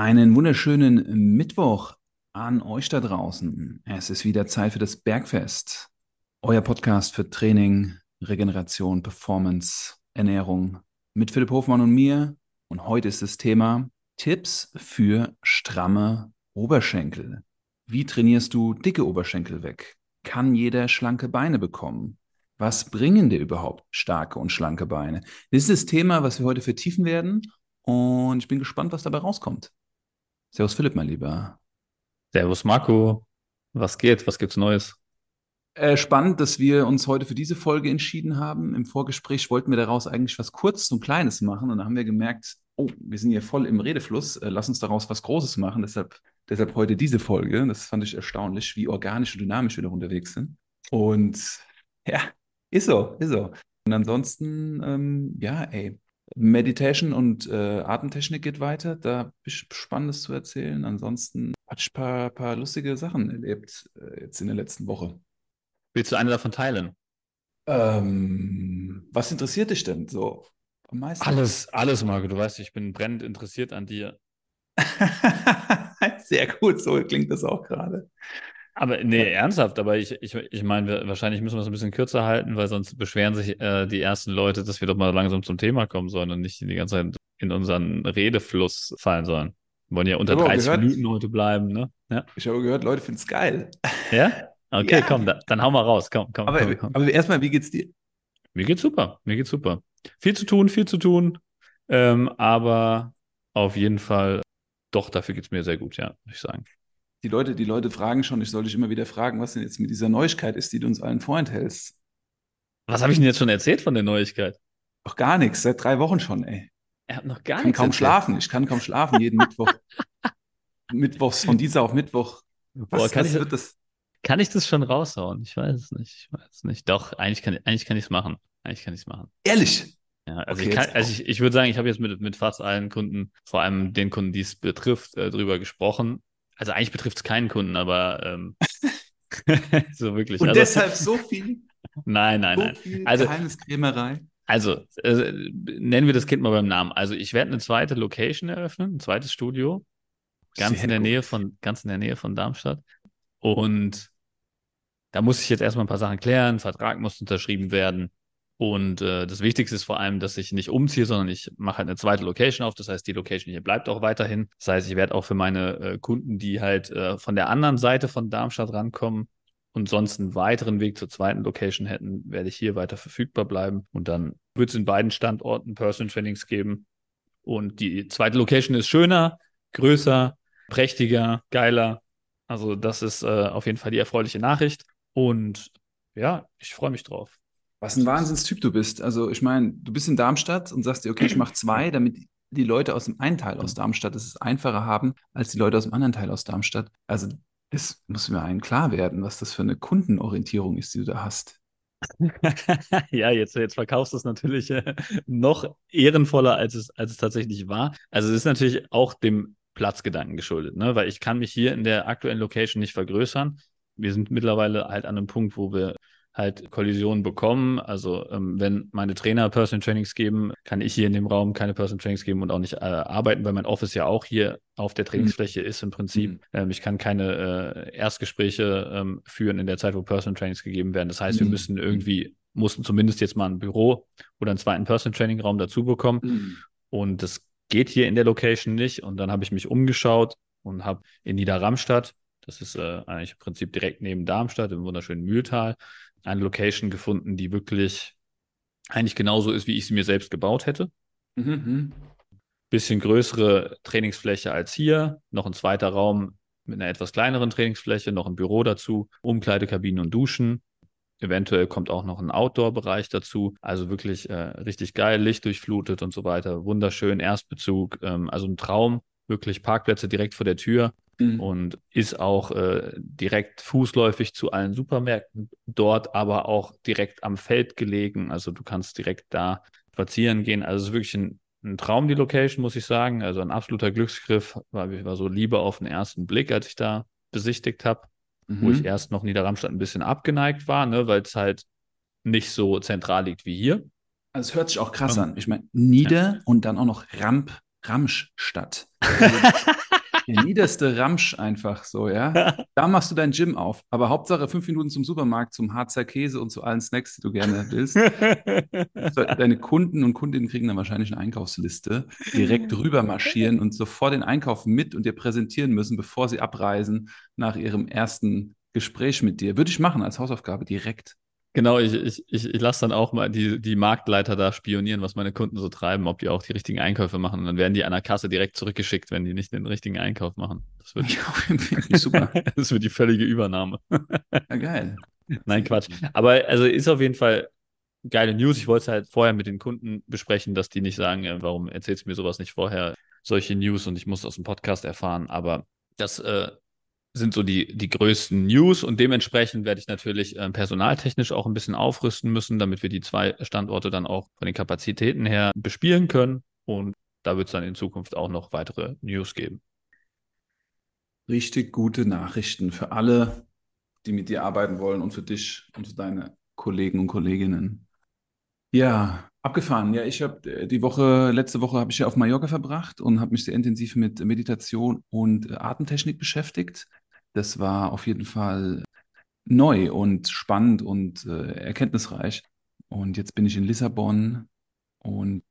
Einen wunderschönen Mittwoch an euch da draußen. Es ist wieder Zeit für das Bergfest. Euer Podcast für Training, Regeneration, Performance, Ernährung mit Philipp Hofmann und mir. Und heute ist das Thema Tipps für stramme Oberschenkel. Wie trainierst du dicke Oberschenkel weg? Kann jeder schlanke Beine bekommen? Was bringen dir überhaupt starke und schlanke Beine? Das ist das Thema, was wir heute vertiefen werden. Und ich bin gespannt, was dabei rauskommt. Servus Philipp, mein Lieber. Servus Marco. Was geht? Was gibt's Neues? Äh, spannend, dass wir uns heute für diese Folge entschieden haben. Im Vorgespräch wollten wir daraus eigentlich was Kurzes und Kleines machen. Und dann haben wir gemerkt, oh, wir sind hier voll im Redefluss. Äh, lass uns daraus was Großes machen. Deshalb, deshalb heute diese Folge. Das fand ich erstaunlich, wie organisch und dynamisch wir da unterwegs sind. Und ja, ist so, ist so. Und ansonsten, ähm, ja, ey, Meditation und äh, Atemtechnik geht weiter. Da habe ich Spannendes zu erzählen. Ansonsten hatte ich ein paar, paar lustige Sachen erlebt äh, jetzt in der letzten Woche. Willst du eine davon teilen? Ähm, was interessiert dich denn so am meisten? Alles, alles, Marco. Du weißt, ich bin brennend interessiert an dir. Sehr gut, so klingt das auch gerade. Aber nee, ernsthaft, aber ich, ich, ich meine, wahrscheinlich müssen wir es ein bisschen kürzer halten, weil sonst beschweren sich äh, die ersten Leute, dass wir doch mal langsam zum Thema kommen sollen und nicht die ganze Zeit in unseren Redefluss fallen sollen. Wir wollen ja unter 30 gehört, Minuten heute bleiben, ne? Ja. Ich habe gehört, Leute finden es geil. Ja? Okay, ja. komm, da, dann hau mal raus. Komm, komm, aber, komm, komm. aber erstmal, wie geht's dir? Mir geht's super. Mir geht's super. Viel zu tun, viel zu tun. Ähm, aber auf jeden Fall, doch, dafür geht's mir sehr gut, ja, würde ich sagen die Leute, die Leute fragen schon, ich soll dich immer wieder fragen, was denn jetzt mit dieser Neuigkeit ist, die du uns allen vorenthältst. Was habe ich denn jetzt schon erzählt von der Neuigkeit? Doch gar nichts, seit drei Wochen schon, ey. Er hat noch gar ich kann kaum erzählt. schlafen, ich kann kaum schlafen jeden Mittwoch. Mittwochs, von dieser auf Mittwoch. Was, Boah, kann, was ich, wird das? kann ich das schon raushauen? Ich weiß es nicht. Ich weiß es nicht. Doch, eigentlich kann, eigentlich kann ich es machen. Eigentlich kann ich es machen. Ehrlich? Ja, also, okay, ich, kann, also ich, ich würde sagen, ich habe jetzt mit, mit fast allen Kunden, vor allem den Kunden, die es betrifft, äh, drüber gesprochen. Also eigentlich betrifft es keinen Kunden, aber ähm, so wirklich. Und also, deshalb so viel. Nein, nein, so nein. Viel also Geheimniskrämerei. Also äh, nennen wir das Kind mal beim Namen. Also ich werde eine zweite Location eröffnen, ein zweites Studio, ganz Sehr in der gut. Nähe von ganz in der Nähe von Darmstadt. Und da muss ich jetzt erstmal ein paar Sachen klären. Vertrag muss unterschrieben werden. Und äh, das Wichtigste ist vor allem, dass ich nicht umziehe, sondern ich mache halt eine zweite Location auf. Das heißt, die Location hier bleibt auch weiterhin. Das heißt, ich werde auch für meine äh, Kunden, die halt äh, von der anderen Seite von Darmstadt rankommen und sonst einen weiteren Weg zur zweiten Location hätten, werde ich hier weiter verfügbar bleiben. Und dann wird es in beiden Standorten Personal Trainings geben. Und die zweite Location ist schöner, größer, prächtiger, geiler. Also das ist äh, auf jeden Fall die erfreuliche Nachricht. Und ja, ich freue mich drauf. Was ein Wahnsinnstyp du bist. Also ich meine, du bist in Darmstadt und sagst dir, okay, ich mache zwei, damit die Leute aus dem einen Teil aus Darmstadt es einfacher haben, als die Leute aus dem anderen Teil aus Darmstadt. Also das muss mir allen klar werden, was das für eine Kundenorientierung ist, die du da hast. ja, jetzt, jetzt verkaufst du es natürlich äh, noch ehrenvoller, als es, als es tatsächlich war. Also es ist natürlich auch dem Platzgedanken geschuldet, ne? weil ich kann mich hier in der aktuellen Location nicht vergrößern. Wir sind mittlerweile halt an einem Punkt, wo wir halt Kollisionen bekommen. Also ähm, wenn meine Trainer Personal Trainings geben, kann ich hier in dem Raum keine Personal Trainings geben und auch nicht äh, arbeiten, weil mein Office ja auch hier auf der Trainingsfläche mhm. ist im Prinzip. Mhm. Ähm, ich kann keine äh, Erstgespräche ähm, führen in der Zeit, wo Personal Trainings gegeben werden. Das heißt, mhm. wir müssen irgendwie, mussten zumindest jetzt mal ein Büro oder einen zweiten Personal Training Raum dazu bekommen. Mhm. Und das geht hier in der Location nicht. Und dann habe ich mich umgeschaut und habe in Niederramstadt das ist äh, eigentlich im Prinzip direkt neben Darmstadt im wunderschönen Mühltal eine Location gefunden, die wirklich eigentlich genauso ist, wie ich sie mir selbst gebaut hätte. Mhm. mhm. Bisschen größere Trainingsfläche als hier, noch ein zweiter Raum mit einer etwas kleineren Trainingsfläche, noch ein Büro dazu, Umkleidekabinen und Duschen. Eventuell kommt auch noch ein Outdoor-Bereich dazu. Also wirklich äh, richtig geil, Licht durchflutet und so weiter. Wunderschön, Erstbezug. Ähm, also ein Traum. Wirklich Parkplätze direkt vor der Tür mhm. und ist auch äh, direkt fußläufig zu allen Supermärkten dort, aber auch direkt am Feld gelegen. Also du kannst direkt da spazieren gehen. Also es ist wirklich ein, ein Traum, die Location, muss ich sagen. Also ein absoluter Glücksgriff, weil ich war so Liebe auf den ersten Blick, als ich da besichtigt habe, mhm. wo ich erst noch Niederramstadt ein bisschen abgeneigt war, ne, weil es halt nicht so zentral liegt wie hier. Also es hört sich auch krass um, an. Ich meine, Nieder ja. und dann auch noch Ramp, Ramschstadt. Der niederste Ramsch einfach so, ja. Da machst du dein Gym auf. Aber Hauptsache fünf Minuten zum Supermarkt, zum Harzer Käse und zu allen Snacks, die du gerne willst. Deine Kunden und Kundinnen kriegen dann wahrscheinlich eine Einkaufsliste, direkt rüber marschieren und sofort den Einkauf mit und dir präsentieren müssen, bevor sie abreisen nach ihrem ersten Gespräch mit dir. Würde ich machen als Hausaufgabe direkt. Genau, ich, ich, ich, ich lasse dann auch mal die, die Marktleiter da spionieren, was meine Kunden so treiben, ob die auch die richtigen Einkäufe machen. Und dann werden die an der Kasse direkt zurückgeschickt, wenn die nicht den richtigen Einkauf machen. Das wird, ja, super. das wird die völlige Übernahme. Ja, geil. Nein, Quatsch. Aber also ist auf jeden Fall geile News. Ich wollte es halt vorher mit den Kunden besprechen, dass die nicht sagen, äh, warum erzählst du mir sowas nicht vorher, solche News und ich muss aus dem Podcast erfahren. Aber das äh, sind so die, die größten News und dementsprechend werde ich natürlich äh, personaltechnisch auch ein bisschen aufrüsten müssen, damit wir die zwei Standorte dann auch von den Kapazitäten her bespielen können. Und da wird es dann in Zukunft auch noch weitere News geben. Richtig gute Nachrichten für alle, die mit dir arbeiten wollen und für dich und für deine Kollegen und Kolleginnen. Ja, abgefahren. Ja, ich habe äh, die Woche, letzte Woche habe ich ja auf Mallorca verbracht und habe mich sehr intensiv mit Meditation und äh, Atemtechnik beschäftigt. Das war auf jeden Fall neu und spannend und äh, erkenntnisreich. Und jetzt bin ich in Lissabon und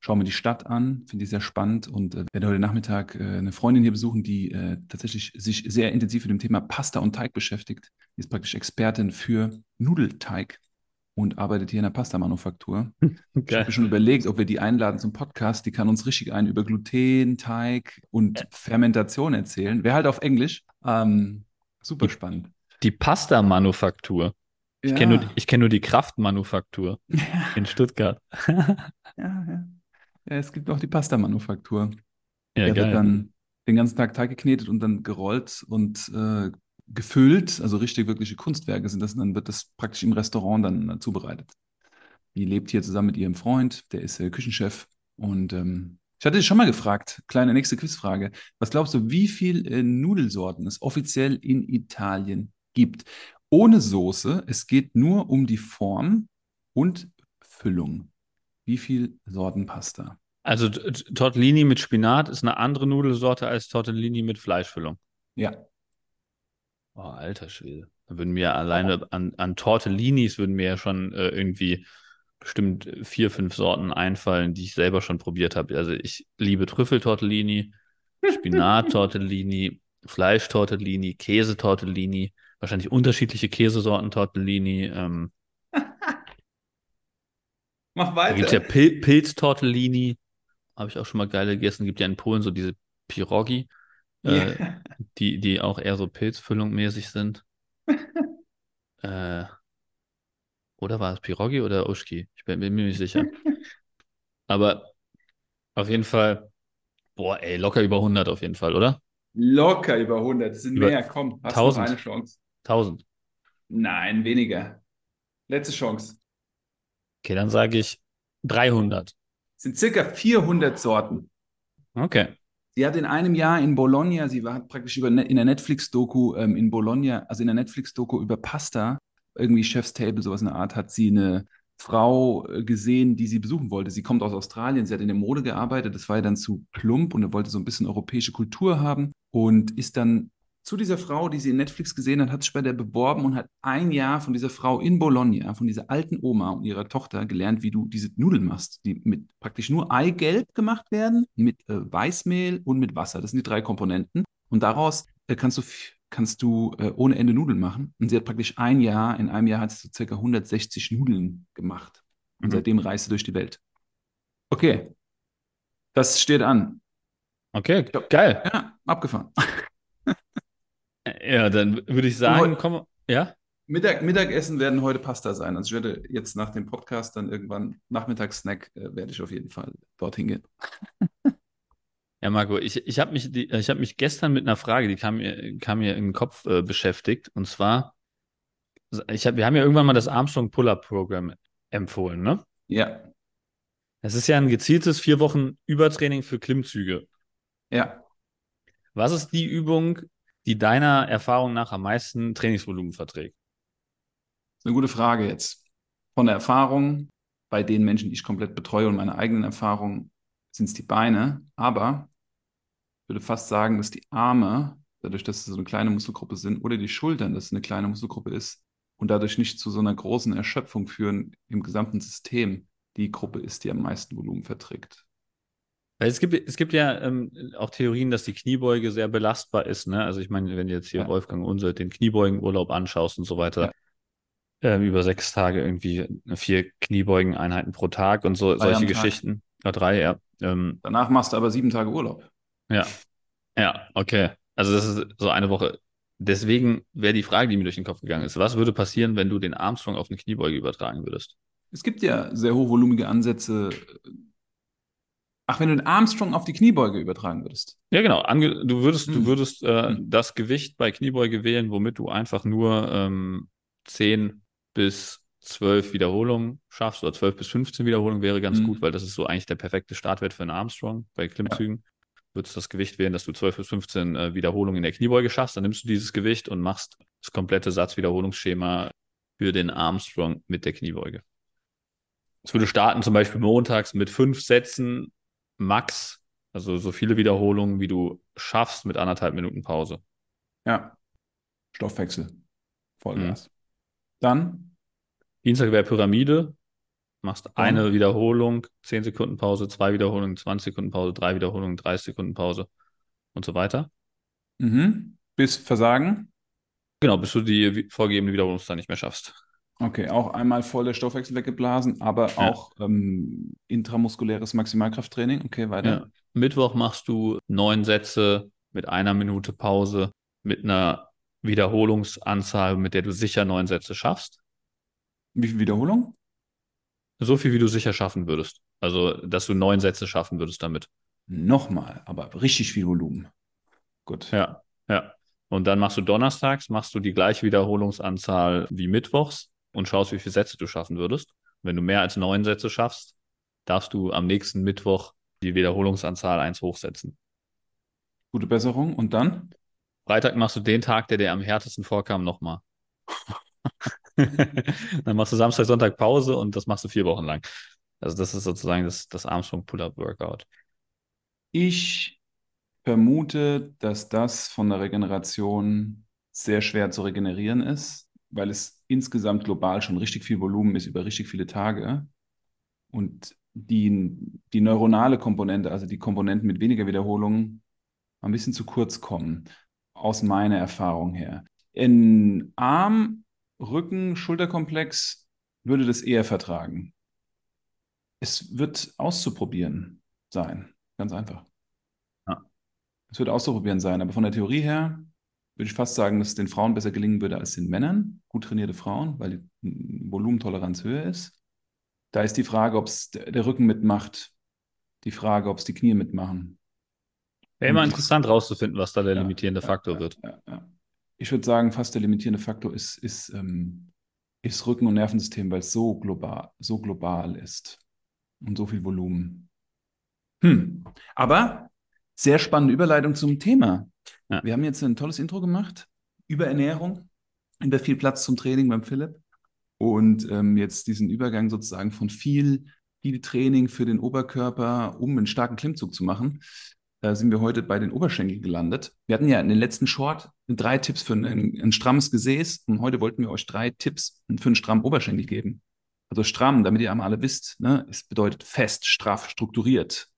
schaue mir die Stadt an, finde die sehr spannend und äh, werde heute Nachmittag äh, eine Freundin hier besuchen, die äh, tatsächlich sich sehr intensiv mit dem Thema Pasta und Teig beschäftigt. Die ist praktisch Expertin für Nudelteig und arbeitet hier in der Pasta-Manufaktur. Okay. Ich habe mir schon überlegt, ob wir die einladen zum Podcast. Die kann uns richtig ein über Gluten, Teig und Fermentation erzählen. Wäre halt auf Englisch. Ähm, super spannend. Die Pasta-Manufaktur. Ich ja. kenne nur, kenn nur die Kraftmanufaktur ja. in Stuttgart. ja, ja. ja, es gibt auch die Pasta-Manufaktur. Ja, Der geil. wird dann den ganzen Tag Teig geknetet und dann gerollt und äh, gefüllt, also richtig wirkliche Kunstwerke sind das, und dann wird das praktisch im Restaurant dann äh, zubereitet. Die lebt hier zusammen mit ihrem Freund, der ist äh, Küchenchef. Und ähm, ich hatte dich schon mal gefragt, kleine nächste Quizfrage. Was glaubst du, wie viele äh, Nudelsorten es offiziell in Italien gibt? Ohne Soße, es geht nur um die Form und Füllung. Wie viele Sorten Pasta? Also Tortellini mit Spinat ist eine andere Nudelsorte als Tortellini mit Fleischfüllung. Ja, Oh, alter Schwede. Da würden mir alleine an, an Tortellinis würden mir ja schon äh, irgendwie bestimmt vier, fünf Sorten einfallen, die ich selber schon probiert habe. Also ich liebe Trüffeltortellini, Spinat-Tortellini, Fleischtortellini, Käsetortellini, wahrscheinlich unterschiedliche Käsesorten Tortellini. Ähm, Mach weiter. Da gibt es ja Pil Pilztortellini, habe ich auch schon mal geile gegessen. Gibt ja in Polen so diese Pirogi äh, die, die auch eher so Pilzfüllung mäßig sind. äh, oder war es Pirogi oder Uschki? Ich bin, bin mir nicht sicher. Aber auf jeden Fall, boah, ey, locker über 100 auf jeden Fall, oder? Locker über 100, das sind über mehr, komm, hast 1000. noch eine Chance. 1000. Nein, weniger. Letzte Chance. Okay, dann sage ich 300. Das sind circa 400 Sorten. Okay. Sie hat in einem Jahr in Bologna, sie war praktisch über, in der Netflix-Doku ähm, in Bologna, also in der Netflix-Doku über Pasta, irgendwie Chef's Table, sowas in der Art, hat sie eine Frau äh, gesehen, die sie besuchen wollte. Sie kommt aus Australien, sie hat in der Mode gearbeitet, das war ja dann zu plump und er wollte so ein bisschen europäische Kultur haben und ist dann zu dieser Frau, die sie in Netflix gesehen hat, hat sich der beworben und hat ein Jahr von dieser Frau in Bologna, von dieser alten Oma und ihrer Tochter gelernt, wie du diese Nudeln machst, die mit praktisch nur Eigelb gemacht werden, mit äh, Weißmehl und mit Wasser. Das sind die drei Komponenten. Und daraus äh, kannst du, kannst du äh, ohne Ende Nudeln machen. Und sie hat praktisch ein Jahr, in einem Jahr hat sie so circa 160 Nudeln gemacht. Und mhm. seitdem reist sie durch die Welt. Okay. Das steht an. Okay, geil. Ja, abgefahren. Ja, dann würde ich sagen, komm, ja? Mittag, Mittagessen werden heute Pasta sein. Also ich werde jetzt nach dem Podcast dann irgendwann Nachmittagssnack äh, werde ich auf jeden Fall dorthin gehen. Ja, Marco, ich, ich habe mich, hab mich gestern mit einer Frage, die kam mir, kam mir in den Kopf äh, beschäftigt. Und zwar, ich hab, wir haben ja irgendwann mal das Armstrong Pull-Up-Programm empfohlen, ne? Ja. Es ist ja ein gezieltes vier Wochen Übertraining für Klimmzüge. Ja. Was ist die Übung, die deiner Erfahrung nach am meisten Trainingsvolumen verträgt? Eine gute Frage jetzt. Von der Erfahrung, bei den Menschen, die ich komplett betreue und meine eigenen Erfahrungen, sind es die Beine. Aber würde fast sagen, dass die Arme, dadurch, dass sie so eine kleine Muskelgruppe sind, oder die Schultern, dass es eine kleine Muskelgruppe ist und dadurch nicht zu so einer großen Erschöpfung führen im gesamten System, die Gruppe ist, die am meisten Volumen verträgt. Es gibt, es gibt ja ähm, auch Theorien, dass die Kniebeuge sehr belastbar ist. Ne? Also ich meine, wenn du jetzt hier ja. Wolfgang Unselt den Kniebeugenurlaub anschaust und so weiter, ja. ähm, über sechs Tage irgendwie vier Kniebeugeneinheiten pro Tag und so, drei solche Geschichten. Ja, drei, ja. Ähm, Danach machst du aber sieben Tage Urlaub. Ja. Ja, okay. Also das ist so eine Woche. Deswegen wäre die Frage, die mir durch den Kopf gegangen ist, was würde passieren, wenn du den Armstrong auf eine Kniebeuge übertragen würdest? Es gibt ja sehr hochvolumige Ansätze, Ach, wenn du den Armstrong auf die Kniebeuge übertragen würdest. Ja, genau. Ange du würdest, hm. du würdest äh, hm. das Gewicht bei Kniebeuge wählen, womit du einfach nur ähm, 10 bis 12 Wiederholungen schaffst oder 12 bis 15 Wiederholungen wäre ganz hm. gut, weil das ist so eigentlich der perfekte Startwert für einen Armstrong bei Klimmzügen. Ja. Würdest das Gewicht wählen, dass du 12 bis 15 äh, Wiederholungen in der Kniebeuge schaffst, dann nimmst du dieses Gewicht und machst das komplette Satzwiederholungsschema für den Armstrong mit der Kniebeuge. Es würde starten zum Beispiel montags mit fünf Sätzen max, also so viele Wiederholungen, wie du schaffst mit anderthalb Minuten Pause. Ja. Stoffwechsel. Vollgas. Mhm. Dann? Dienstag wäre Pyramide. Machst Und? eine Wiederholung, 10 Sekunden Pause, zwei Wiederholungen, 20 Sekunden Pause, drei Wiederholungen, 30 Sekunden Pause und so weiter. Mhm. Bis Versagen? Genau, bis du die vorgegebene Wiederholungszahl nicht mehr schaffst. Okay, auch einmal voll der Stoffwechsel weggeblasen, aber ja. auch ähm, intramuskuläres Maximalkrafttraining. Okay, weiter. Ja. Mittwoch machst du neun Sätze mit einer Minute Pause, mit einer Wiederholungsanzahl, mit der du sicher neun Sätze schaffst. Wie viel Wiederholung? So viel, wie du sicher schaffen würdest. Also, dass du neun Sätze schaffen würdest damit. Nochmal, aber richtig viel Volumen. Gut. Ja, ja. Und dann machst du donnerstags, machst du die gleiche Wiederholungsanzahl wie mittwochs und schaust, wie viele Sätze du schaffen würdest. Wenn du mehr als neun Sätze schaffst, darfst du am nächsten Mittwoch die Wiederholungsanzahl eins hochsetzen. Gute Besserung. Und dann? Freitag machst du den Tag, der dir am härtesten vorkam, nochmal. dann machst du Samstag, Sonntag Pause und das machst du vier Wochen lang. Also das ist sozusagen das, das Armstrong Pull-Up Workout. Ich vermute, dass das von der Regeneration sehr schwer zu regenerieren ist, weil es insgesamt global schon richtig viel Volumen ist über richtig viele Tage. Und die, die neuronale Komponente, also die Komponenten mit weniger Wiederholungen, ein bisschen zu kurz kommen, aus meiner Erfahrung her. In Arm, Rücken, Schulterkomplex würde das eher vertragen. Es wird auszuprobieren sein, ganz einfach. Ja. Es wird auszuprobieren sein, aber von der Theorie her würde ich fast sagen, dass es den Frauen besser gelingen würde als den Männern, gut trainierte Frauen, weil die Volumentoleranz höher ist. Da ist die Frage, ob es der Rücken mitmacht, die Frage, ob es die Knie mitmachen. Wäre immer interessant rauszufinden, was da der ja, limitierende ja, Faktor ja, wird. Ich würde sagen, fast der limitierende Faktor ist, ist, ähm, ist Rücken- und Nervensystem, weil es so global, so global ist und so viel Volumen. Hm. Aber sehr spannende Überleitung zum Thema. Ja. Wir haben jetzt ein tolles Intro gemacht über Ernährung, über viel Platz zum Training beim Philipp und ähm, jetzt diesen Übergang sozusagen von viel, viel Training für den Oberkörper, um einen starken Klimmzug zu machen. Da sind wir heute bei den Oberschenkeln gelandet. Wir hatten ja in den letzten Short drei Tipps für ein, ein strammes Gesäß und heute wollten wir euch drei Tipps für einen strammen Oberschenkel geben. Also stramm, damit ihr einmal alle wisst, ne? es bedeutet fest, straff, strukturiert,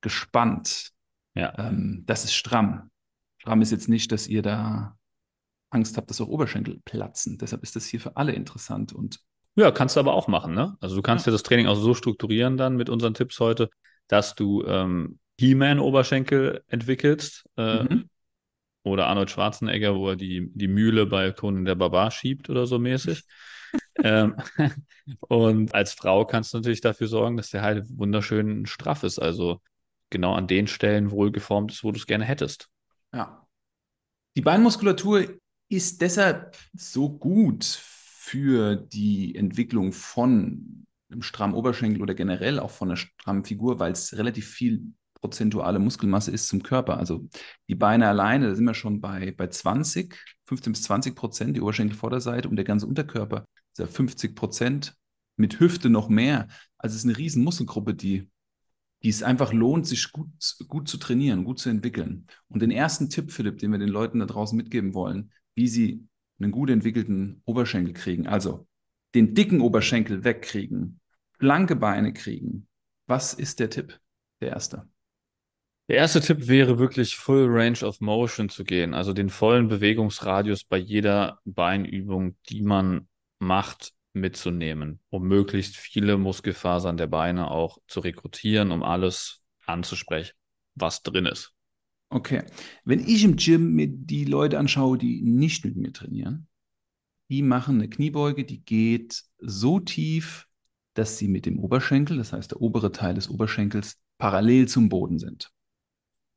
gespannt. Ja. Ähm, das ist stramm. Stramm ist jetzt nicht, dass ihr da Angst habt, dass auch Oberschenkel platzen. Deshalb ist das hier für alle interessant und ja, kannst du aber auch machen, ne? Also du kannst ja. dir das Training auch so strukturieren dann mit unseren Tipps heute, dass du ähm, He-Man-Oberschenkel entwickelst äh, mhm. oder Arnold Schwarzenegger, wo er die, die Mühle bei Conan der Barbar schiebt oder so mäßig. ähm, und als Frau kannst du natürlich dafür sorgen, dass der halt wunderschön straff ist, also genau an den Stellen wohlgeformt ist, wo du es gerne hättest. Ja. Die Beinmuskulatur ist deshalb so gut für die Entwicklung von einem strammen Oberschenkel oder generell auch von einer strammen Figur, weil es relativ viel prozentuale Muskelmasse ist zum Körper. Also die Beine alleine, da sind wir schon bei, bei 20, 15 bis 20 Prozent, die Oberschenkelvorderseite und der ganze Unterkörper ist ja 50 Prozent, mit Hüfte noch mehr. Also es ist eine riesen Muskelgruppe, die, die es einfach lohnt, sich gut, gut zu trainieren, gut zu entwickeln. Und den ersten Tipp, Philipp, den wir den Leuten da draußen mitgeben wollen, wie sie einen gut entwickelten Oberschenkel kriegen, also den dicken Oberschenkel wegkriegen, blanke Beine kriegen. Was ist der Tipp? Der erste. Der erste Tipp wäre wirklich Full Range of Motion zu gehen, also den vollen Bewegungsradius bei jeder Beinübung, die man macht, mitzunehmen, um möglichst viele Muskelfasern der Beine auch zu rekrutieren, um alles anzusprechen, was drin ist. Okay. Wenn ich im Gym mir die Leute anschaue, die nicht mit mir trainieren, die machen eine Kniebeuge, die geht so tief, dass sie mit dem Oberschenkel, das heißt der obere Teil des Oberschenkels, parallel zum Boden sind.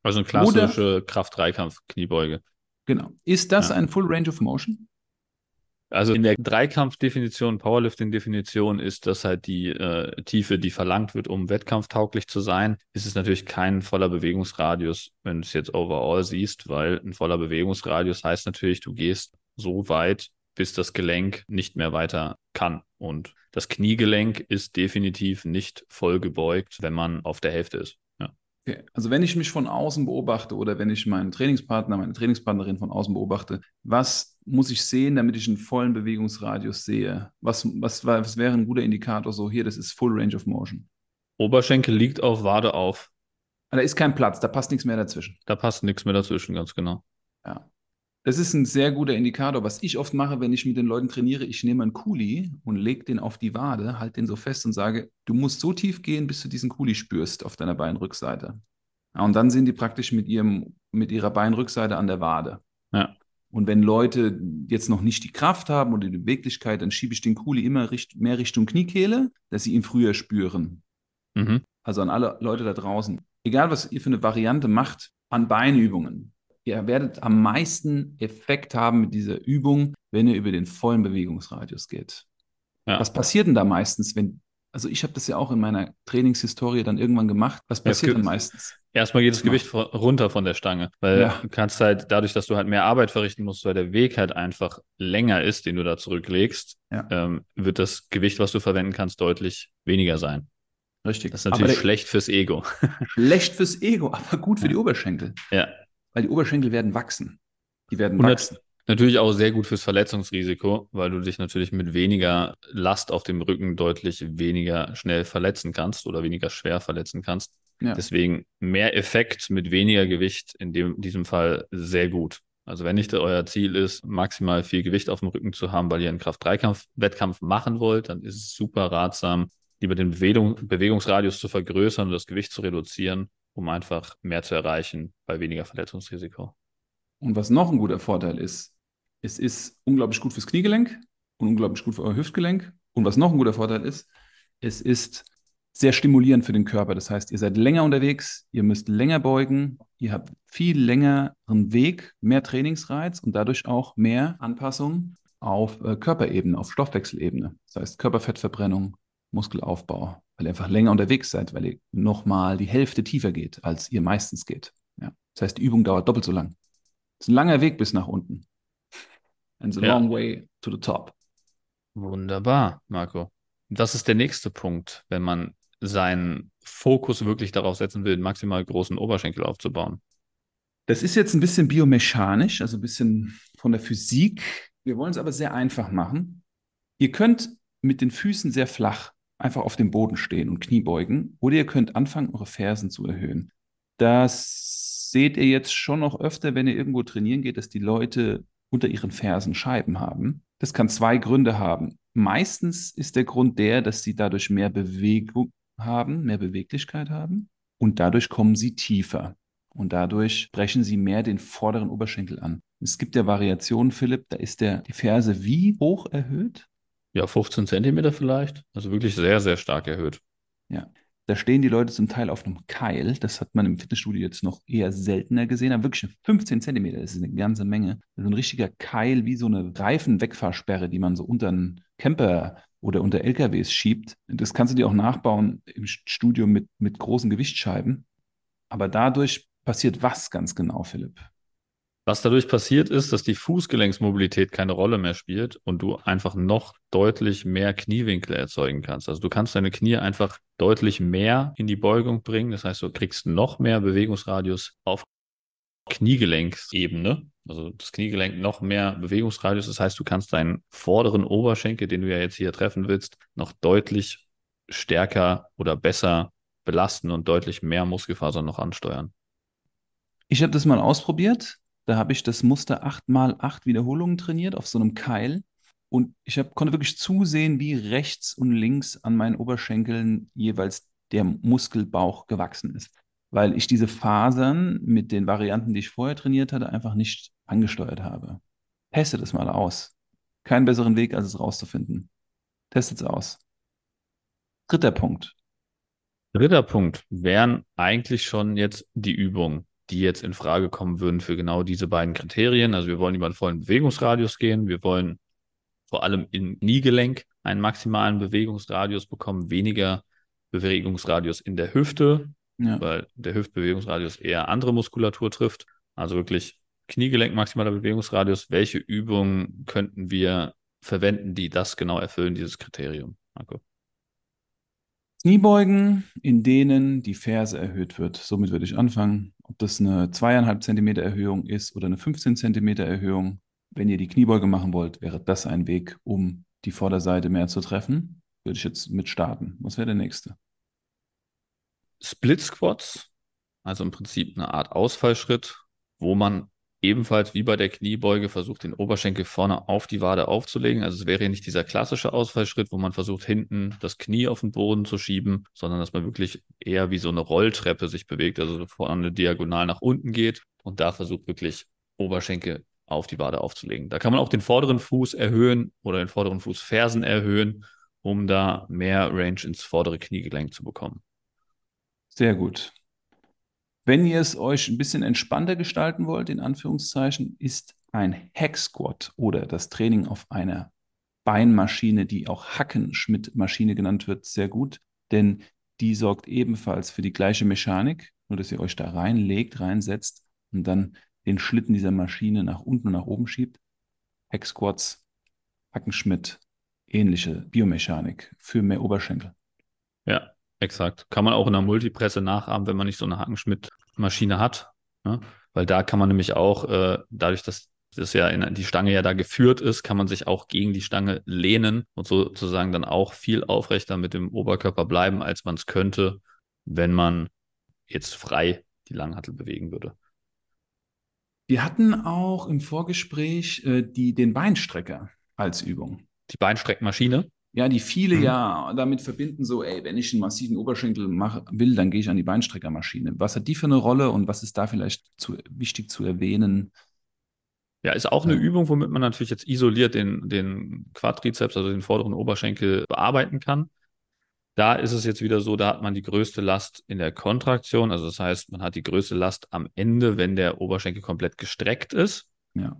Also eine klassische Kraft-Dreikampf-Kniebeuge. Genau. Ist das ja. ein Full Range of Motion? Also in der Dreikampf-Definition, Powerlifting-Definition ist das halt die äh, Tiefe, die verlangt wird, um wettkampftauglich zu sein. Ist es natürlich kein voller Bewegungsradius, wenn du es jetzt overall siehst, weil ein voller Bewegungsradius heißt natürlich, du gehst so weit, bis das Gelenk nicht mehr weiter kann. Und das Kniegelenk ist definitiv nicht voll gebeugt, wenn man auf der Hälfte ist. Okay. Also wenn ich mich von außen beobachte oder wenn ich meinen Trainingspartner, meine Trainingspartnerin von außen beobachte, was muss ich sehen, damit ich einen vollen Bewegungsradius sehe? Was, was, was wäre ein guter Indikator? So hier, das ist Full Range of Motion. Oberschenkel liegt auf Wade auf. Da ist kein Platz, da passt nichts mehr dazwischen. Da passt nichts mehr dazwischen, ganz genau. Ja. Das ist ein sehr guter Indikator. Was ich oft mache, wenn ich mit den Leuten trainiere, ich nehme einen Kuli und lege den auf die Wade, halte den so fest und sage, du musst so tief gehen, bis du diesen Kuli spürst auf deiner Beinrückseite. Ja, und dann sind die praktisch mit, ihrem, mit ihrer Beinrückseite an der Wade. Ja. Und wenn Leute jetzt noch nicht die Kraft haben oder die Beweglichkeit, dann schiebe ich den Kuli immer richt mehr Richtung Kniekehle, dass sie ihn früher spüren. Mhm. Also an alle Leute da draußen. Egal, was ihr für eine Variante macht an Beinübungen, ihr werdet am meisten Effekt haben mit dieser Übung, wenn ihr über den vollen Bewegungsradius geht. Ja. Was passiert denn da meistens, wenn, also ich habe das ja auch in meiner Trainingshistorie dann irgendwann gemacht. Was passiert denn meistens? Erstmal geht das Gewicht runter von der Stange, weil ja. du kannst halt dadurch, dass du halt mehr Arbeit verrichten musst, weil der Weg halt einfach länger ist, den du da zurücklegst, ja. ähm, wird das Gewicht, was du verwenden kannst, deutlich weniger sein. Richtig. Das ist natürlich schlecht fürs Ego. Schlecht fürs Ego, aber gut für ja. die Oberschenkel. Ja weil die Oberschenkel werden wachsen. Die werden wachsen. Natürlich auch sehr gut fürs Verletzungsrisiko, weil du dich natürlich mit weniger Last auf dem Rücken deutlich weniger schnell verletzen kannst oder weniger schwer verletzen kannst. Ja. Deswegen mehr Effekt mit weniger Gewicht in dem, diesem Fall sehr gut. Also wenn nicht euer Ziel ist, maximal viel Gewicht auf dem Rücken zu haben, weil ihr einen Kraft-3-Kampf-Wettkampf machen wollt, dann ist es super ratsam, lieber den Bewegung, Bewegungsradius zu vergrößern und das Gewicht zu reduzieren um einfach mehr zu erreichen bei weniger Verletzungsrisiko. Und was noch ein guter Vorteil ist, es ist unglaublich gut fürs Kniegelenk und unglaublich gut für euer Hüftgelenk. Und was noch ein guter Vorteil ist, es ist sehr stimulierend für den Körper. Das heißt, ihr seid länger unterwegs, ihr müsst länger beugen, ihr habt viel längeren Weg, mehr Trainingsreiz und dadurch auch mehr Anpassung auf äh, Körperebene, auf Stoffwechselebene. Das heißt Körperfettverbrennung, Muskelaufbau, weil ihr einfach länger unterwegs seid, weil ihr nochmal die Hälfte tiefer geht, als ihr meistens geht. Ja. Das heißt, die Übung dauert doppelt so lang. Das ist ein langer Weg bis nach unten. And a ja. long way to the top. Wunderbar, Marco. Das ist der nächste Punkt, wenn man seinen Fokus wirklich darauf setzen will, einen maximal großen Oberschenkel aufzubauen. Das ist jetzt ein bisschen biomechanisch, also ein bisschen von der Physik. Wir wollen es aber sehr einfach machen. Ihr könnt mit den Füßen sehr flach einfach auf dem Boden stehen und Knie beugen. Oder ihr könnt anfangen, eure Fersen zu erhöhen. Das seht ihr jetzt schon noch öfter, wenn ihr irgendwo trainieren geht, dass die Leute unter ihren Fersen Scheiben haben. Das kann zwei Gründe haben. Meistens ist der Grund der, dass sie dadurch mehr Bewegung haben, mehr Beweglichkeit haben und dadurch kommen sie tiefer und dadurch brechen sie mehr den vorderen Oberschenkel an. Es gibt ja Variationen, Philipp, da ist der, die Ferse wie hoch erhöht? Ja, 15 Zentimeter vielleicht. Also wirklich sehr, sehr stark erhöht. Ja. Da stehen die Leute zum Teil auf einem Keil. Das hat man im Fitnessstudio jetzt noch eher seltener gesehen. Aber wirklich 15 Zentimeter, das ist eine ganze Menge. So ein richtiger Keil, wie so eine Reifenwegfahrsperre, die man so unter einen Camper oder unter LKWs schiebt. Das kannst du dir auch nachbauen im Studio mit, mit großen Gewichtsscheiben. Aber dadurch passiert was ganz genau, Philipp? Was dadurch passiert ist, dass die Fußgelenksmobilität keine Rolle mehr spielt und du einfach noch deutlich mehr Kniewinkel erzeugen kannst. Also du kannst deine Knie einfach deutlich mehr in die Beugung bringen. Das heißt, du kriegst noch mehr Bewegungsradius auf Kniegelenkebene. Also das Kniegelenk noch mehr Bewegungsradius. Das heißt, du kannst deinen vorderen Oberschenkel, den du ja jetzt hier treffen willst, noch deutlich stärker oder besser belasten und deutlich mehr Muskelfasern noch ansteuern. Ich habe das mal ausprobiert. Da habe ich das Muster 8x8 Wiederholungen trainiert auf so einem Keil. Und ich hab, konnte wirklich zusehen, wie rechts und links an meinen Oberschenkeln jeweils der Muskelbauch gewachsen ist. Weil ich diese Fasern mit den Varianten, die ich vorher trainiert hatte, einfach nicht angesteuert habe. Testet es mal aus. Keinen besseren Weg, als es rauszufinden. Testet es aus. Dritter Punkt. Dritter Punkt wären eigentlich schon jetzt die Übungen die jetzt in Frage kommen würden für genau diese beiden Kriterien. Also wir wollen über einen vollen Bewegungsradius gehen. Wir wollen vor allem im Kniegelenk einen maximalen Bewegungsradius bekommen, weniger Bewegungsradius in der Hüfte, ja. weil der Hüftbewegungsradius eher andere Muskulatur trifft. Also wirklich Kniegelenk maximaler Bewegungsradius. Welche Übungen könnten wir verwenden, die das genau erfüllen, dieses Kriterium? Marco. Kniebeugen, in denen die Ferse erhöht wird. Somit würde ich anfangen. Ob das eine zweieinhalb Zentimeter Erhöhung ist oder eine 15 Zentimeter Erhöhung. Wenn ihr die Kniebeuge machen wollt, wäre das ein Weg, um die Vorderseite mehr zu treffen. Würde ich jetzt mit starten. Was wäre der nächste? Split Squats, also im Prinzip eine Art Ausfallschritt, wo man ebenfalls wie bei der Kniebeuge versucht, den Oberschenkel vorne auf die Wade aufzulegen. Also es wäre ja nicht dieser klassische Ausfallschritt, wo man versucht, hinten das Knie auf den Boden zu schieben, sondern dass man wirklich eher wie so eine Rolltreppe sich bewegt, also vorne diagonal nach unten geht und da versucht wirklich Oberschenkel auf die Wade aufzulegen. Da kann man auch den vorderen Fuß erhöhen oder den vorderen Fußfersen erhöhen, um da mehr Range ins vordere Kniegelenk zu bekommen. Sehr gut. Wenn ihr es euch ein bisschen entspannter gestalten wollt, in Anführungszeichen, ist ein Hack Squat oder das Training auf einer Beinmaschine, die auch Hackenschmidt-Maschine genannt wird, sehr gut, denn die sorgt ebenfalls für die gleiche Mechanik, nur dass ihr euch da reinlegt, reinsetzt und dann den Schlitten dieser Maschine nach unten und nach oben schiebt. Hack Squats, Hackenschmidt, ähnliche Biomechanik für mehr Oberschenkel. Ja, Exakt. Kann man auch in der Multipresse nachahmen, wenn man nicht so eine Hackenschmidt-Maschine hat. Ne? Weil da kann man nämlich auch, äh, dadurch, dass das ja in, die Stange ja da geführt ist, kann man sich auch gegen die Stange lehnen und sozusagen dann auch viel aufrechter mit dem Oberkörper bleiben, als man es könnte, wenn man jetzt frei die Langhattel bewegen würde. Wir hatten auch im Vorgespräch äh, die, den Beinstrecker als Übung. Die Beinstreckmaschine? Ja, die viele mhm. ja damit verbinden, so, ey, wenn ich einen massiven Oberschenkel mach, will, dann gehe ich an die Beinstreckermaschine. Was hat die für eine Rolle und was ist da vielleicht zu, wichtig zu erwähnen? Ja, ist auch eine ja. Übung, womit man natürlich jetzt isoliert den, den Quadrizeps, also den vorderen Oberschenkel, bearbeiten kann. Da ist es jetzt wieder so, da hat man die größte Last in der Kontraktion. Also das heißt, man hat die größte Last am Ende, wenn der Oberschenkel komplett gestreckt ist. Ja.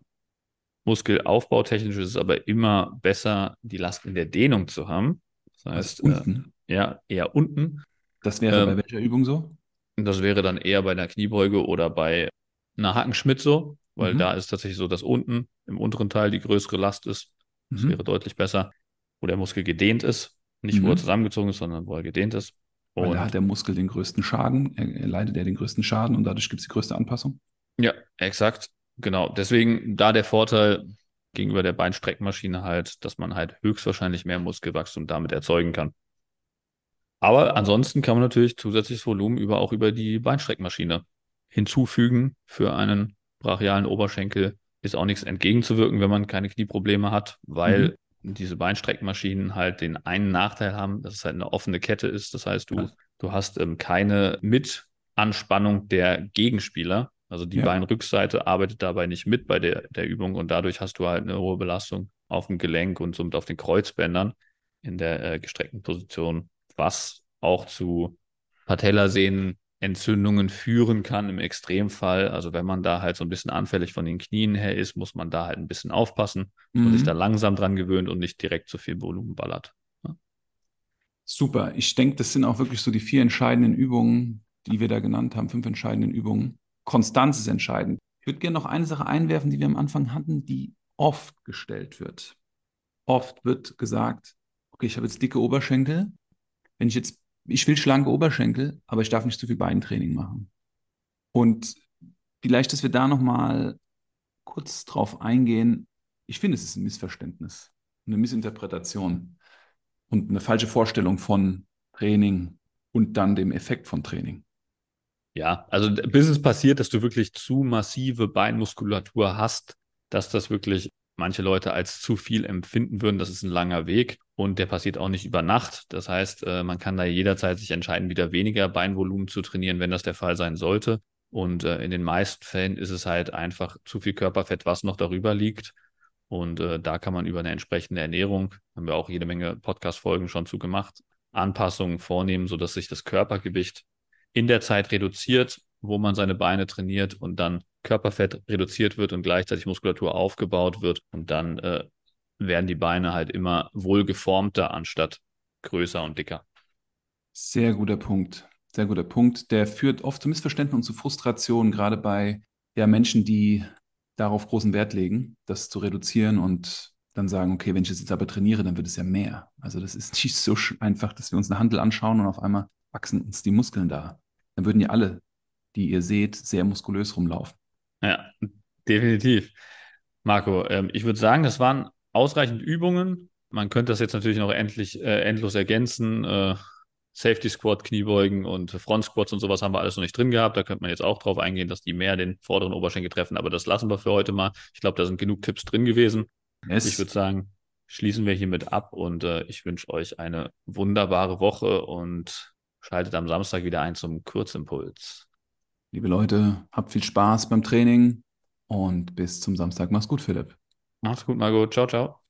Muskelaufbautechnisch ist es aber immer besser, die Last in der Dehnung zu haben. Das heißt, also unten. Äh, ja, eher unten. Das wäre ähm, bei welcher Übung so? Das wäre dann eher bei einer Kniebeuge oder bei einer Hackenschmidt so, weil mhm. da ist tatsächlich so, dass unten im unteren Teil die größere Last ist. Das mhm. wäre deutlich besser, wo der Muskel gedehnt ist. Nicht, mhm. wo er zusammengezogen ist, sondern wo er gedehnt ist. Und weil da hat der Muskel den größten Schaden, er leidet er den größten Schaden und dadurch gibt es die größte Anpassung. Ja, exakt. Genau, deswegen da der Vorteil gegenüber der Beinstreckmaschine halt, dass man halt höchstwahrscheinlich mehr Muskelwachstum damit erzeugen kann. Aber ansonsten kann man natürlich zusätzliches Volumen über, auch über die Beinstreckmaschine hinzufügen für einen brachialen Oberschenkel. Ist auch nichts entgegenzuwirken, wenn man keine Knieprobleme hat, weil mhm. diese Beinstreckmaschinen halt den einen Nachteil haben, dass es halt eine offene Kette ist. Das heißt, du, du hast ähm, keine Mitanspannung der Gegenspieler. Also die ja. Beinrückseite arbeitet dabei nicht mit bei der, der Übung und dadurch hast du halt eine hohe Belastung auf dem Gelenk und somit auf den Kreuzbändern in der äh, gestreckten Position, was auch zu Patellasehnenentzündungen führen kann im Extremfall. Also wenn man da halt so ein bisschen anfällig von den Knien her ist, muss man da halt ein bisschen aufpassen, dass man sich mhm. da langsam dran gewöhnt und nicht direkt zu viel Volumen ballert. Ja. Super. Ich denke, das sind auch wirklich so die vier entscheidenden Übungen, die wir da genannt haben, fünf entscheidenden Übungen, Konstanz ist entscheidend. würde gerne noch eine Sache einwerfen, die wir am Anfang hatten, die oft gestellt wird. Oft wird gesagt, okay, ich habe jetzt dicke Oberschenkel. Wenn ich jetzt, ich will schlanke Oberschenkel, aber ich darf nicht zu viel Beintraining machen. Und vielleicht, dass wir da nochmal kurz drauf eingehen. Ich finde, es ist ein Missverständnis, eine Missinterpretation und eine falsche Vorstellung von Training und dann dem Effekt von Training. Ja, also bis es passiert, dass du wirklich zu massive Beinmuskulatur hast, dass das wirklich manche Leute als zu viel empfinden würden. Das ist ein langer Weg und der passiert auch nicht über Nacht. Das heißt, äh, man kann da jederzeit sich entscheiden, wieder weniger Beinvolumen zu trainieren, wenn das der Fall sein sollte. Und äh, in den meisten Fällen ist es halt einfach zu viel Körperfett, was noch darüber liegt. Und äh, da kann man über eine entsprechende Ernährung, haben wir auch jede Menge Podcast-Folgen schon zu gemacht, Anpassungen vornehmen, sodass sich das Körpergewicht in der Zeit reduziert, wo man seine Beine trainiert und dann Körperfett reduziert wird und gleichzeitig Muskulatur aufgebaut wird. Und dann äh, werden die Beine halt immer wohl geformter anstatt größer und dicker. Sehr guter Punkt. Sehr guter Punkt. Der führt oft zu Missverständnissen und zu Frustrationen, gerade bei ja, Menschen, die darauf großen Wert legen, das zu reduzieren und dann sagen, okay, wenn ich das jetzt aber trainiere, dann wird es ja mehr. Also das ist nicht so einfach, dass wir uns eine Handel anschauen und auf einmal wachsen uns die Muskeln da. Dann würden ja alle, die ihr seht, sehr muskulös rumlaufen. Ja, definitiv. Marco, ähm, ich würde sagen, das waren ausreichend Übungen. Man könnte das jetzt natürlich noch endlich äh, endlos ergänzen. Äh, Safety Squat, Kniebeugen und Front Squats und sowas haben wir alles noch nicht drin gehabt. Da könnte man jetzt auch drauf eingehen, dass die mehr den vorderen Oberschenkel treffen. Aber das lassen wir für heute mal. Ich glaube, da sind genug Tipps drin gewesen. Yes. Ich würde sagen, schließen wir hiermit ab und äh, ich wünsche euch eine wunderbare Woche und schaltet am Samstag wieder ein zum Kurzimpuls. Liebe Leute, habt viel Spaß beim Training und bis zum Samstag. Mach's gut, Philipp. Mach's gut, Margot. Ciao, ciao.